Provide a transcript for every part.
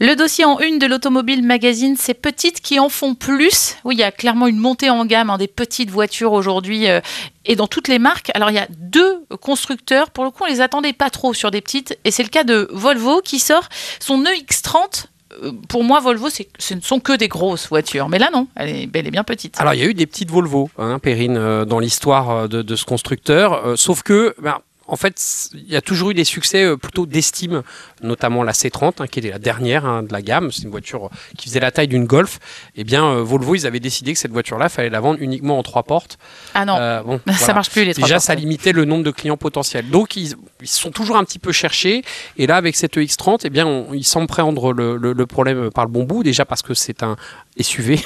Le dossier en une de l'Automobile Magazine, c'est petites qui en font plus. Oui, il y a clairement une montée en gamme hein, des petites voitures aujourd'hui euh, et dans toutes les marques. Alors, il y a deux constructeurs. Pour le coup, on les attendait pas trop sur des petites. Et c'est le cas de Volvo qui sort son EX30 euh, pour moi, Volvo, ce ne sont que des grosses voitures. Mais là, non, elle est, elle est bien petite. Alors, il y a eu des petites Volvo, hein, Perrine, euh, dans l'histoire de, de, ce constructeur. sauf que, ben, en fait, il y a toujours eu des succès euh, plutôt d'estime, notamment la C30, hein, qui était la dernière hein, de la gamme. C'est une voiture qui faisait la taille d'une Golf. Eh bien, euh, Volvo, ils avaient décidé que cette voiture-là, fallait la vendre uniquement en trois portes. Ah non, euh, bon, ça marche plus les trois Déjà, portes. ça limitait le nombre de clients potentiels. Donc, ils, ils sont toujours un petit peu cherchés. Et là, avec cette EX30, eh bien, on, ils semblent prendre le, le, le, problème par le bon bout. Déjà parce que c'est un SUV.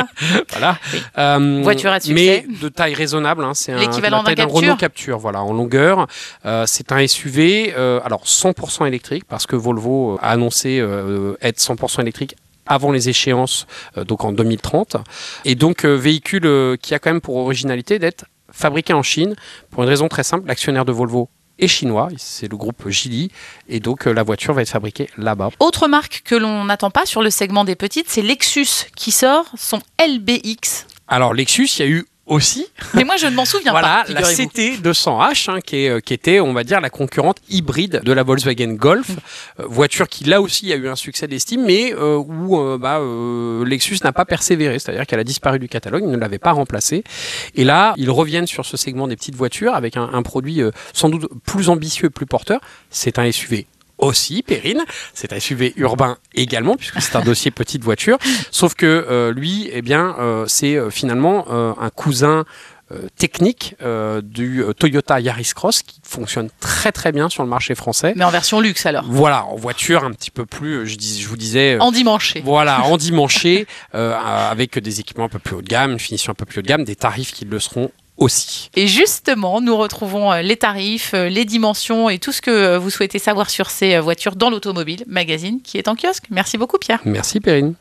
voilà. Oui. Euh, voiture à succès. Mais de taille raisonnable. Hein, c'est l'équivalent d'un Renault Capture. Voilà, en longueur. Euh, c'est un SUV, euh, alors 100% électrique, parce que Volvo a annoncé euh, être 100% électrique avant les échéances, euh, donc en 2030. Et donc, véhicule qui a quand même pour originalité d'être fabriqué en Chine, pour une raison très simple, l'actionnaire de Volvo est chinois, c'est le groupe Geely, et donc la voiture va être fabriquée là-bas. Autre marque que l'on n'attend pas sur le segment des petites, c'est Lexus qui sort son LBX. Alors Lexus, il y a eu aussi. Mais moi, je ne m'en souviens voilà, pas. la CT200H, hein, qui, est, euh, qui, était, on va dire, la concurrente hybride de la Volkswagen Golf. Mm. Euh, voiture qui, là aussi, a eu un succès d'estime, mais euh, où euh, bah, euh, Lexus n'a pas persévéré. C'est-à-dire qu'elle a disparu du catalogue, ils ne l'avaient pas remplacée. Et là, ils reviennent sur ce segment des petites voitures avec un, un produit euh, sans doute plus ambitieux et plus porteur. C'est un SUV aussi, Perrine. C'est un SUV urbain également, puisque c'est un dossier petite voiture. Sauf que euh, lui, eh bien, euh, c'est euh, finalement un cousin technique euh, du Toyota Yaris Cross qui fonctionne très très bien sur le marché français. Mais en version luxe alors. Voilà, en voiture un petit peu plus, je, dis, je vous disais. Endimanché. Voilà, endimanché, euh, avec des équipements un peu plus haut de gamme, une finition un peu plus haut de gamme, des tarifs qui le seront aussi. Et justement, nous retrouvons les tarifs, les dimensions et tout ce que vous souhaitez savoir sur ces voitures dans l'automobile magazine qui est en kiosque. Merci beaucoup Pierre. Merci Perrine.